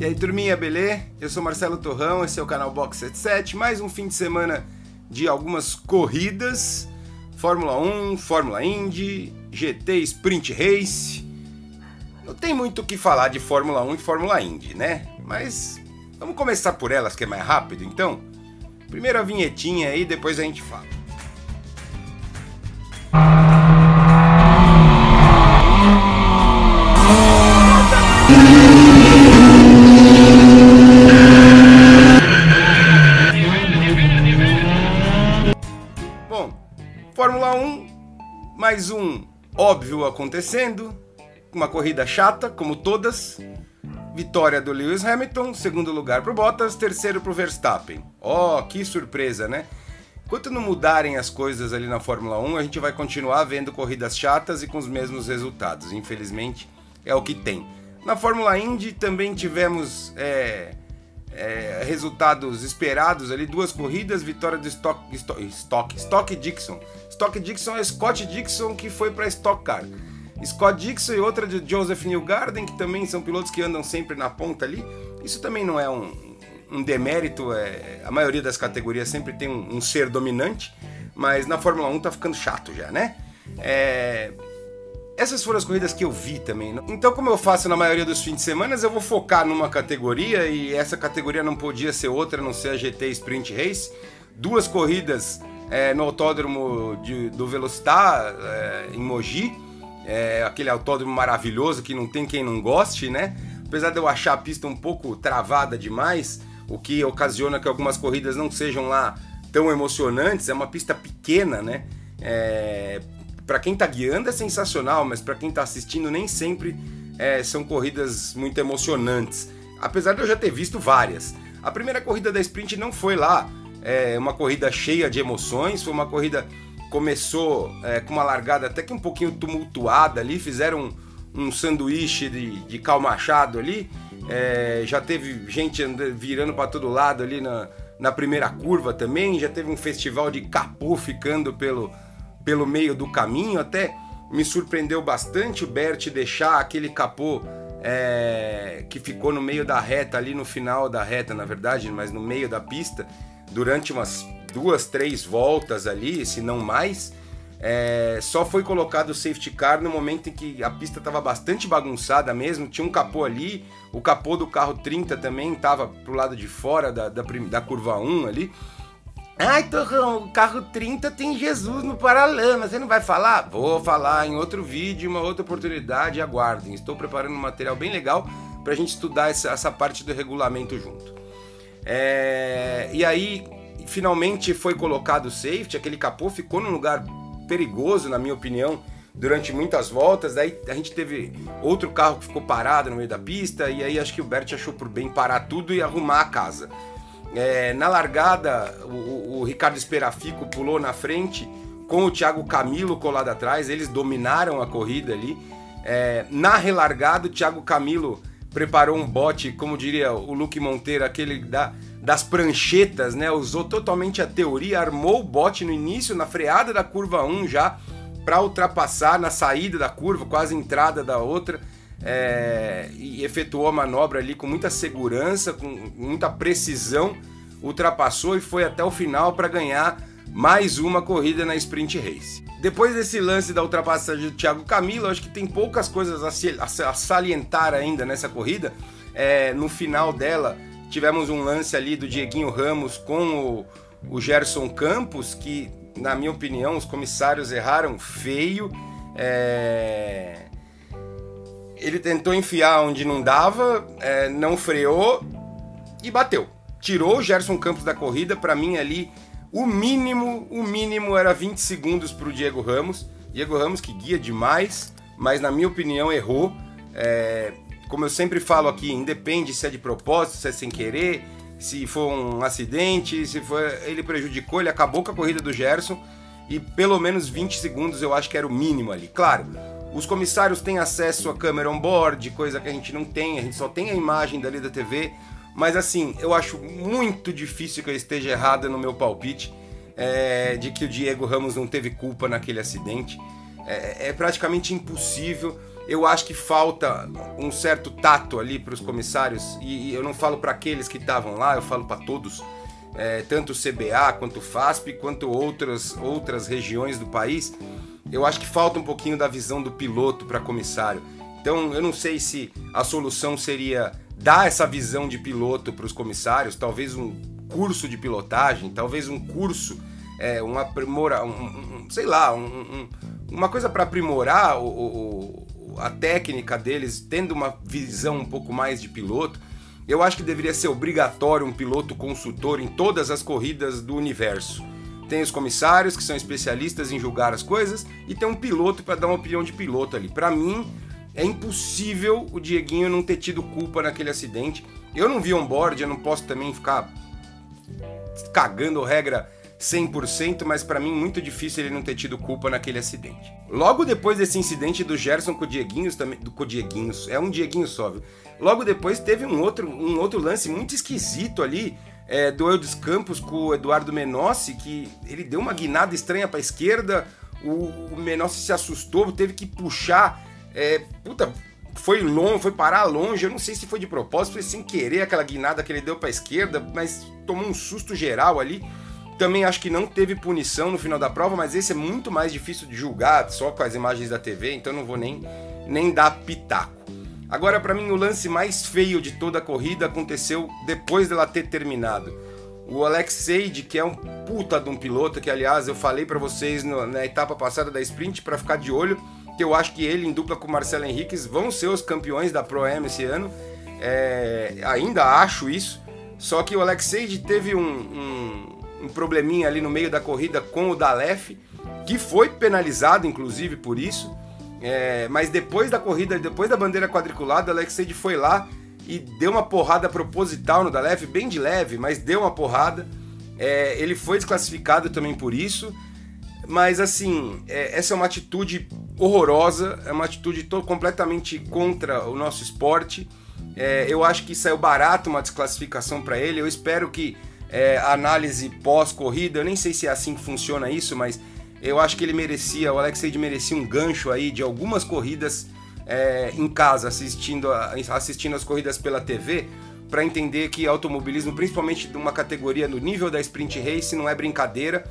E aí, turminha, beleza? Eu sou Marcelo Torrão, esse é o canal Box 77. Mais um fim de semana de algumas corridas: Fórmula 1, Fórmula Indy, GT Sprint Race. Não tem muito o que falar de Fórmula 1 e Fórmula Indy, né? Mas vamos começar por elas que é mais rápido, então? Primeiro a vinhetinha aí, depois a gente fala. Mais um óbvio acontecendo, uma corrida chata, como todas. Vitória do Lewis Hamilton, segundo lugar para o Bottas, terceiro para o Verstappen. Oh, que surpresa, né? Enquanto não mudarem as coisas ali na Fórmula 1, a gente vai continuar vendo corridas chatas e com os mesmos resultados. Infelizmente, é o que tem. Na Fórmula Indy também tivemos é, é, resultados esperados ali, duas corridas, vitória do Stock, Stock, Stock, Stock Dixon. Stock Dixon é Scott Dixon que foi para Stock Car. Scott Dixon e outra de Joseph Newgarden, que também são pilotos que andam sempre na ponta ali. Isso também não é um, um demérito, é, a maioria das categorias sempre tem um, um, ser dominante, mas na Fórmula 1 tá ficando chato já, né? É, essas foram as corridas que eu vi também. Então, como eu faço na maioria dos fins de semana, eu vou focar numa categoria e essa categoria não podia ser outra a não ser a GT Sprint Race. Duas corridas é, no autódromo de, do Velocitar, é, em Mogi é, aquele autódromo maravilhoso que não tem quem não goste, né? Apesar de eu achar a pista um pouco travada demais, o que ocasiona que algumas corridas não sejam lá tão emocionantes, é uma pista pequena, né? Para quem tá guiando é sensacional, mas para quem tá assistindo nem sempre é, são corridas muito emocionantes. Apesar de eu já ter visto várias. A primeira corrida da sprint não foi lá é, uma corrida cheia de emoções, foi uma corrida começou é, com uma largada até que um pouquinho tumultuada ali, fizeram um, um sanduíche de, de cal ali, é, já teve gente virando para todo lado ali na, na primeira curva também, já teve um festival de capô ficando pelo, pelo meio do caminho, até me surpreendeu bastante o Bert deixar aquele capô é, que ficou no meio da reta, ali no final da reta, na verdade, mas no meio da pista, durante umas duas, três voltas ali, se não mais. É, só foi colocado o safety car no momento em que a pista estava bastante bagunçada mesmo. Tinha um capô ali, o capô do carro 30 também estava pro lado de fora da, da, da curva 1 ali. Ai, Torrão, o carro 30 tem Jesus no paralama, você não vai falar? Vou falar em outro vídeo, uma outra oportunidade, aguardem. Estou preparando um material bem legal para a gente estudar essa, essa, parte do regulamento junto. É, e aí, finalmente foi colocado o safety, aquele capô ficou num lugar perigoso, na minha opinião, durante muitas voltas. Daí a gente teve outro carro que ficou parado no meio da pista, e aí acho que o Bert achou por bem parar tudo e arrumar a casa. É, na largada, o, o Ricardo Esperafico pulou na frente com o Thiago Camilo colado atrás, eles dominaram a corrida ali. É, na relargada, o Thiago Camilo preparou um bote, como diria o Luke Monteiro, aquele da, das pranchetas, né? Usou totalmente a teoria, armou o bote no início, na freada da curva 1 já, para ultrapassar na saída da curva, quase entrada da outra. É, e efetuou a manobra ali com muita segurança, com muita precisão, ultrapassou e foi até o final para ganhar mais uma corrida na Sprint Race. Depois desse lance da ultrapassagem do Thiago Camilo, acho que tem poucas coisas a, salientar ainda nessa corrida. É, no final dela, tivemos um lance ali do Dieguinho Ramos com o, o Gerson Campos, que, na minha opinião, os comissários erraram feio. É... Ele tentou enfiar onde não dava, é, não freou e bateu. Tirou o Gerson Campos da corrida, para mim ali o mínimo, o mínimo era 20 segundos para o Diego Ramos. Diego Ramos que guia demais, mas na minha opinião errou. É, como eu sempre falo aqui, independe se é de propósito, se é sem querer, se for um acidente, se for ele prejudicou, ele acabou com a corrida do Gerson e pelo menos 20 segundos eu acho que era o mínimo ali. Claro, os comissários têm acesso à câmera on board, coisa que a gente não tem, a gente só tem a imagem dali da TV, mas assim, eu acho muito difícil que eu esteja errada no meu palpite é, de que o Diego Ramos não teve culpa naquele acidente. É, é praticamente impossível Eu acho que falta um certo tato ali para os comissários, e, e, eu não falo para aqueles que estavam lá, eu falo para todos, é, tanto o CBA quanto o FASP, quanto outras, outras regiões do país. Eu acho que falta um pouquinho da visão do piloto para comissário. Então, eu não sei se a solução seria dar essa visão de piloto para os comissários, talvez um curso de pilotagem, talvez um curso, é, um aprimora, um, um, sei lá, um, uma coisa para aprimorar o, o, a técnica deles, tendo uma visão um pouco mais de piloto. Eu acho que deveria ser obrigatório um piloto consultor em todas as corridas do universo. Tem os comissários que são especialistas em julgar as coisas e tem um piloto para dar uma opinião de piloto ali. Para mim, é impossível o Dieguinho não ter tido culpa naquele acidente. Eu não vi on-board, eu não posso também ficar cagando regra 100%, mas para mim muito difícil ele não ter tido culpa naquele acidente. Logo depois desse incidente do Gerson com o Dieguinhos também, com o Dieguinhos, é um Dieguinho só, viu? Logo depois teve um outro, um outro lance muito esquisito ali, é, do Eudes Campos com o Eduardo Menossi, que ele deu uma guinada estranha para a esquerda, o, o Menossi se assustou, teve que puxar, é, puta, foi longe, foi parar longe, eu não sei se foi de propósito, foi sem querer aquela guinada que ele deu para a esquerda, mas tomou um susto geral ali. Também acho que não teve punição no final da prova, mas esse é muito mais difícil de julgar só com as imagens da TV, então não vou nem, nem dar pitaco. Agora, para mim, o lance mais feio de toda a corrida aconteceu depois dela ter terminado. O Alex Seid, que é um puta de um piloto, que aliás eu falei para vocês no, na etapa passada da sprint para ficar de olho, que eu acho que ele, em dupla com o Marcelo Henriques, vão ser os campeões da Pro Am esse ano. É, ainda acho isso. Só que o Alex Seid teve um, um um probleminha ali no meio da corrida com o Dalef, que foi penalizado inclusive por isso. É, mas depois da corrida, depois da bandeira quadriculada, Alex Seid foi lá e deu uma porrada proposital no Dalef, bem de leve, mas deu uma porrada. É, ele foi desclassificado também por isso. Mas assim, é, essa é uma atitude horrorosa, é uma atitude completamente contra o nosso esporte. É, eu acho que saiu barato uma desclassificação para ele. Eu espero que é, análise pós-corrida. Eu nem sei se é assim que funciona isso, mas eu acho que ele merecia, o Alex Reid merecia um gancho aí de algumas corridas é, em casa, assistindo, a, assistindo as corridas pela TV, para entender que automobilismo, principalmente de uma categoria no nível da Sprint Race, não é brincadeira.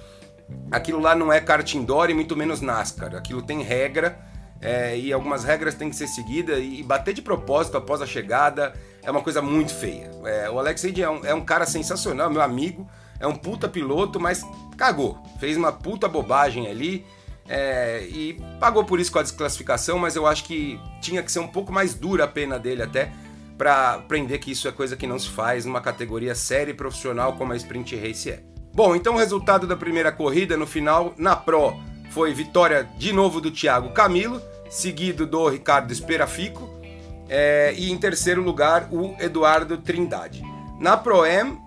Aquilo lá não é kart indoor e muito menos NASCAR. Aquilo tem regra é, e algumas regras têm que ser seguidas e bater de propósito após a chegada é uma coisa muito feia. É, o Alex Reid é um, é um cara sensacional, meu amigo, é um puta piloto, mas cagou, fez uma puta bobagem ali. É, e pagou por isso com a desclassificação, mas eu acho que tinha que ser um pouco mais dura a pena dele até para aprender que isso é coisa que não se faz numa categoria séria e profissional como a Sprint Race é. Bom, então o resultado da primeira corrida no final, na Pro, foi vitória de novo do Thiago Camilo, seguido do Ricardo Esperafico, é, e em terceiro lugar, o Eduardo Trindade. Na Pro-Am,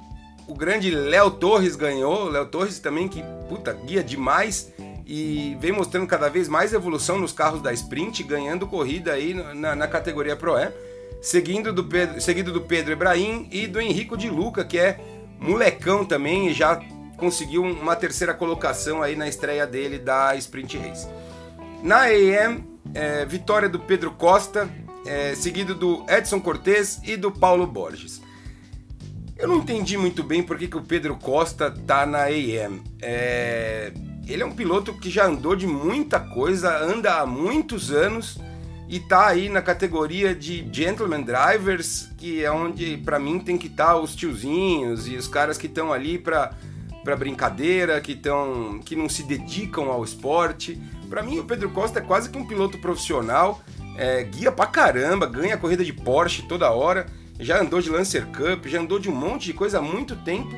o grande Léo Torres ganhou. Léo Torres também, que puta, guia demais e vem mostrando cada vez mais evolução nos carros da Sprint, ganhando corrida aí na, na categoria Pro-Am. Seguindo do Pedro, seguido do Pedro Ebrahim e do Henrico de Luca, que é molecão também e já conseguiu uma terceira colocação aí na estreia dele da Sprint Race. Na AM, é, vitória do Pedro Costa, é, seguido do Edson Cortes e do Paulo Borges. Eu não entendi muito bem por que, que o Pedro Costa tá na AM. É, ele é um piloto que já andou de muita coisa, anda há muitos anos e tá aí na categoria de gentleman drivers, que é onde para mim tem que estar tá os tiozinhos e os caras que estão ali para para brincadeira, que estão que não se dedicam ao esporte. Para mim o Pedro Costa é quase que um piloto profissional é, guia pra caramba, ganha corrida de Porsche toda hora, já andou de Lancer Cup, já andou de um monte de coisa há muito tempo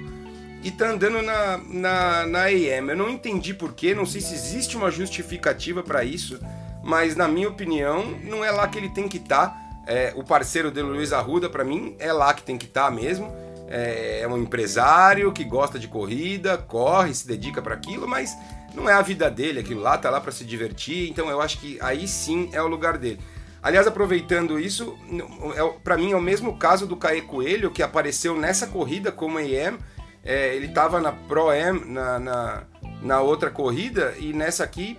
e tá andando na, na, na AM. Eu não entendi porquê, não sei se existe uma justificativa para isso, mas na minha opinião, não é lá que ele tem que estar. Tá. É, o parceiro dele, Luiz Arruda, para mim, é lá que tem que estar tá mesmo. É, é um empresário que gosta de corrida, corre, se dedica para aquilo, mas não é a vida dele, aquilo lá tá lá para se divertir, então eu acho que aí sim é o lugar dele. Aliás, aproveitando isso, é, para mim é o mesmo caso do Caê Coelho, que apareceu nessa corrida como AM. É, ele estava na Pro Am, na, na, na, outra corrida, e nessa aqui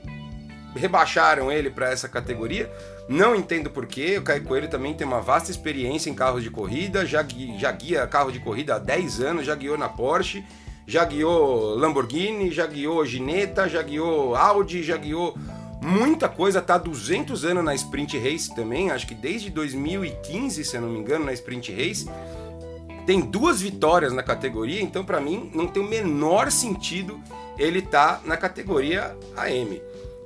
rebaixaram ele para essa categoria. Não entendo porquê, o Caio Coelho também tem uma vasta experiência em carros de corrida, já, já guia carro de corrida há 10 anos, já guiou na Porsche, já guiou Lamborghini, já guiou Gineta, já guiou Audi, já guiou muita coisa, tá 200 anos na Sprint Race também, acho que desde 2015, se eu não me engano, na Sprint Race. Tem duas vitórias na categoria, então para mim não tem o menor sentido ele tá na categoria AM.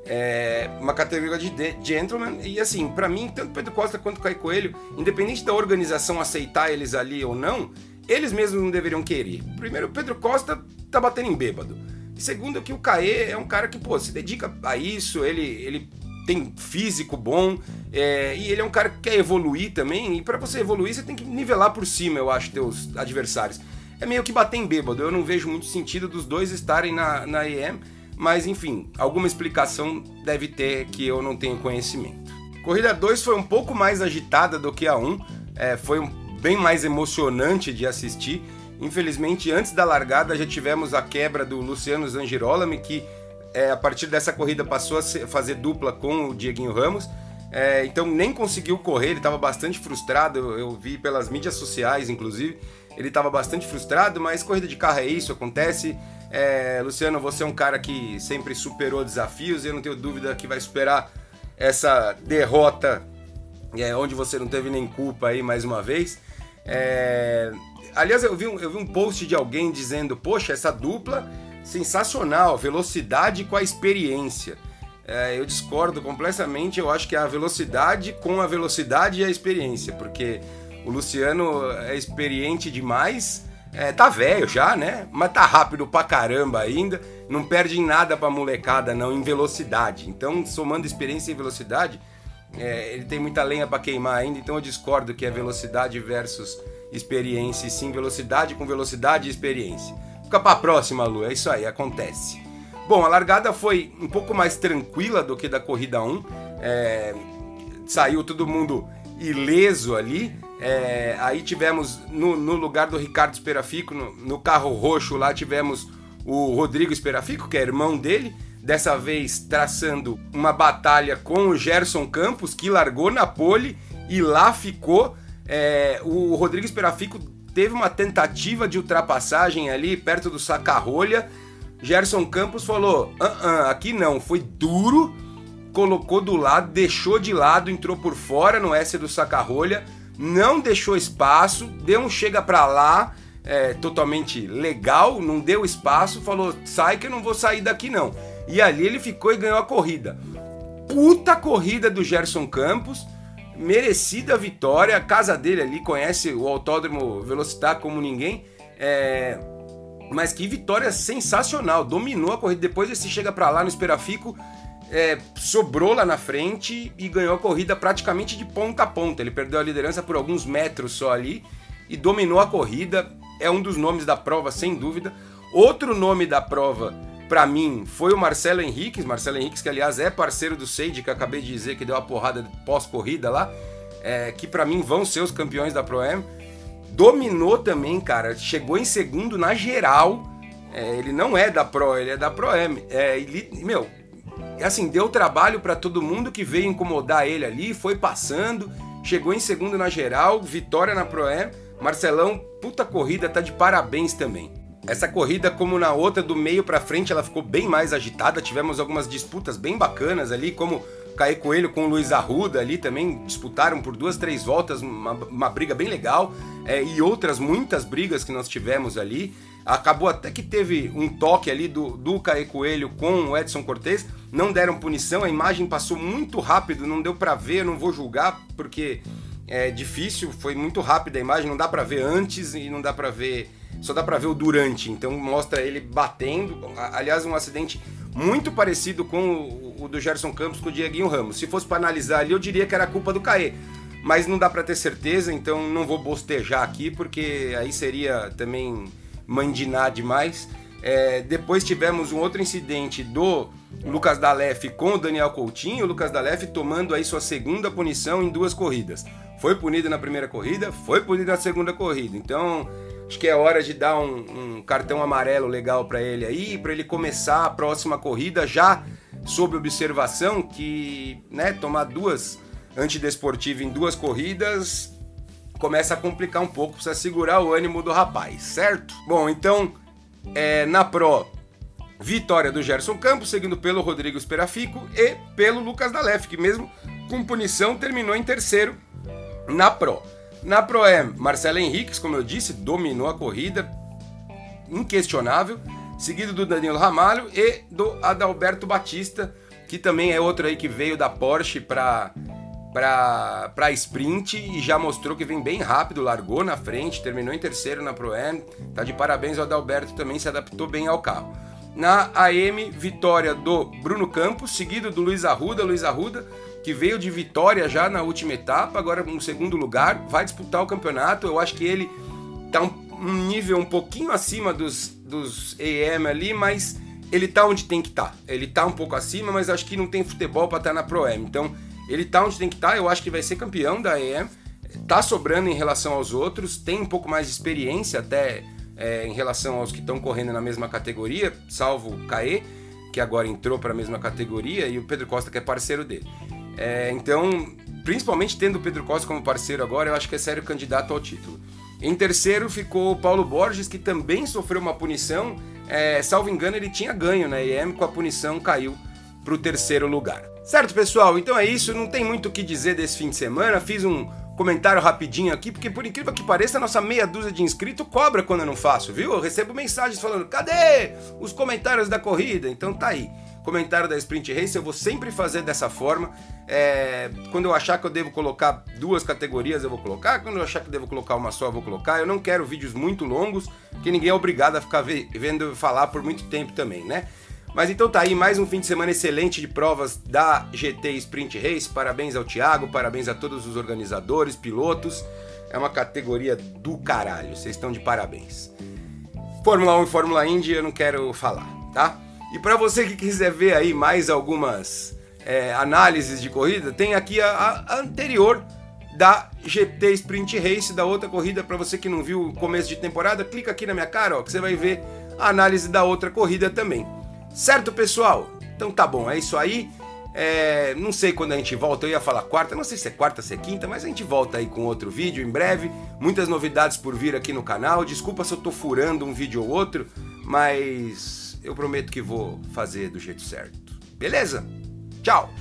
É uma categoria de gentleman e assim, para mim, tanto Pedro Costa quanto Caio Coelho, independente da organização aceitar eles ali ou não, eles mesmos não deveriam querer. Primeiro, Pedro Costa tá batendo em bêbado. Segundo, que o Caê é um cara que, pô, se dedica a isso, ele, ele tem físico bom, é, e ele é um cara que quer evoluir também, e para você evoluir você tem que nivelar por cima, eu acho, teus adversários. É meio que bater em bêbado, eu não vejo muito sentido dos dois estarem na, na EM, mas enfim, alguma explicação deve ter que eu não tenho conhecimento. Corrida 2 foi um pouco mais agitada do que a 1, um, é, foi um, bem mais emocionante de assistir. Infelizmente, antes da largada já tivemos a quebra do Luciano Zangirolami, que é, a partir dessa corrida passou a fazer dupla com o Dieguinho Ramos. É, então nem conseguiu correr, ele estava bastante frustrado. Eu, eu, vi pelas mídias sociais, inclusive, ele estava bastante frustrado. Mas corrida de carro é isso, acontece. É, Luciano, você é um cara que sempre superou desafios. E eu não tenho dúvida que vai superar essa derrota, é, onde você não teve nem culpa aí mais uma vez. É, aliás, eu vi, um, eu vi um post de alguém dizendo: Poxa, essa dupla sensacional, velocidade com a experiência. É, eu discordo completamente, eu acho que é a velocidade com a velocidade e a experiência, porque o Luciano é experiente demais, é, tá velho já, né? Mas tá rápido pra caramba ainda, não perde em nada pra molecada não, em velocidade. Então, somando experiência e velocidade, é, ele tem muita lenha para queimar ainda, então eu discordo que é velocidade versus experiência, e sim velocidade com velocidade e experiência. Fica para a próxima, Lu. É isso aí, acontece. Bom, a largada foi um pouco mais tranquila do que da corrida 1. É, saiu todo mundo ileso ali. É, aí tivemos no, no, lugar do Ricardo Esperafico, no, no, carro roxo lá, tivemos o Rodrigo Esperafico, que é irmão dele. Dessa vez traçando uma batalha com o Gerson Campos, que largou na pole e lá ficou. É, o Rodrigo Esperafico teve uma tentativa de ultrapassagem ali perto do saca-rolha. Gerson Campos falou: ah, ah, aqui não, foi duro, colocou do lado, deixou de lado, entrou por fora no S do saca-rolha, não deixou espaço, deu um chega pra lá, é, totalmente legal, não deu espaço, falou: sai que eu não vou sair daqui não. E ali ele ficou e ganhou a corrida. Puta corrida do Gerson Campos merecida vitória. A casa dele ali conhece o Autódromo Velocitar como ninguém. É... Mas que vitória sensacional! Dominou a corrida. Depois esse chega para lá no Esperafico, é, sobrou lá na frente e ganhou a corrida praticamente de ponta a ponta. Ele perdeu a liderança por alguns metros só ali e dominou a corrida. É um dos nomes da prova, sem dúvida. Outro nome da prova para mim, foi o Marcelo Henriques. Marcelo Henriques, que aliás é parceiro do Seide, que acabei de dizer que deu uma porrada pós-corrida lá. É, que para mim vão ser os campeões da Pro-Am. Dominou também, cara. Chegou em segundo na geral. É, ele não é da Pro, ele é da Pro-Am. É, ele, meu, assim, deu trabalho para todo mundo que veio incomodar ele ali. Foi passando. Chegou em segundo na geral. Vitória na Pro-Am. Marcelão, puta corrida, tá de parabéns também. Essa corrida, como na outra, do meio para frente, ela ficou bem mais agitada. Tivemos algumas disputas bem bacanas ali, como Caê Coelho com o Luiz Arruda ali também disputaram por duas, três voltas, uma, uma briga bem legal. É, e outras muitas brigas que nós tivemos ali. Acabou até que teve um toque ali do, do Coelho com o Edson Cortez. Não deram punição, a imagem passou muito rápido, não deu para ver, não vou julgar, porque é difícil, foi muito rápida a imagem, não dá para ver antes e não dá para ver só dá para ver o durante, então mostra ele batendo. Aliás, um acidente muito parecido com o, do Gerson Campos com o Dieguinho Ramos. Se fosse para analisar ali, eu diria que era culpa do Caê. Mas não dá para ter certeza, então não vou bostejar aqui, porque aí seria também mandinar demais. É, depois tivemos um outro incidente do Lucas Dalef com o Daniel Coutinho, o Lucas Dalef tomando aí sua segunda punição em duas corridas. Foi punido na primeira corrida, foi punido na segunda corrida. Então, Acho que é hora de dar um, um cartão amarelo legal para ele aí, para ele começar a próxima corrida já sob observação, que né, tomar duas antidesportiva em duas corridas, começa a complicar um pouco, precisa segurar o ânimo do rapaz, certo? Bom, então, é, na Pro, vitória do Gerson Campos, seguindo pelo Rodrigo Esperafico e pelo Lucas Dalef, que mesmo com punição terminou em terceiro na Pro. Na Pro é Marcelo Henriques, como eu disse, dominou a corrida, inquestionável, seguido do Danilo Ramalho e do Adalberto Batista, que também é outro aí que veio da Porsche para para sprint e já mostrou que vem bem rápido, largou na frente, terminou em terceiro na Pro Am. Tá de parabéns ao Adalberto também se adaptou bem ao carro. Na AM, vitória do Bruno Campos, seguido do Luiz Arruda, Luiz Arruda, que veio de vitória já na última etapa, agora no segundo lugar, vai disputar o campeonato. Eu acho que ele tá um, nível um pouquinho acima dos, dos AM ali, mas ele tá onde tem que estar. Tá. Ele tá um pouco acima, mas acho que não tem futebol para estar tá na Pro Am. Então, ele tá onde tem que estar, tá, eu acho que vai ser campeão da EM. Tá sobrando em relação aos outros, tem um pouco mais de experiência até é, em relação aos que estão correndo na mesma categoria, salvo o Caê, que agora entrou para a mesma categoria, e o Pedro Costa, que é parceiro dele. É, então, principalmente tendo o Pedro Costa como parceiro agora, eu acho que é sério candidato ao título. Em terceiro ficou o Paulo Borges, que também sofreu uma punição. É, salvo engano, ele tinha ganho na EM, com a punição caiu para o terceiro lugar. Certo, pessoal? Então é isso. Não tem muito o que dizer desse fim de semana. Fiz um comentário rapidinho aqui, porque por incrível que pareça, a nossa meia dúzia de inscritos cobra quando eu não faço, viu? Eu recebo mensagens falando: cadê os comentários da corrida? Então tá aí. Comentário da Sprint Race eu vou sempre fazer dessa forma. É, quando eu achar que eu devo colocar duas categorias, eu vou colocar. Quando eu achar que devo colocar uma só, eu vou colocar. Eu não quero vídeos muito longos, que ninguém é obrigado a ficar vendo falar por muito tempo também, né? Mas então tá aí mais um fim de semana excelente de provas da GT Sprint Race. Parabéns ao Thiago, parabéns a todos os organizadores, pilotos. É uma categoria do caralho, vocês estão de parabéns. Fórmula 1 e Fórmula Indy eu não quero falar, tá? E para você que quiser ver aí mais algumas é, análises de corrida, tem aqui a, a, anterior da GT Sprint Race, da outra corrida. Para você que não viu o começo de temporada, clica aqui na minha cara, ó, que você vai ver a análise da outra corrida também. Certo, pessoal? Então tá bom, é isso aí. É, não sei quando a gente volta, eu ia falar quarta, não sei se é quarta, se é quinta, mas a gente volta aí com outro vídeo em breve. Muitas novidades por vir aqui no canal. Desculpa se eu tô furando um vídeo ou outro, mas eu prometo que vou fazer do jeito certo. Beleza? Tchau!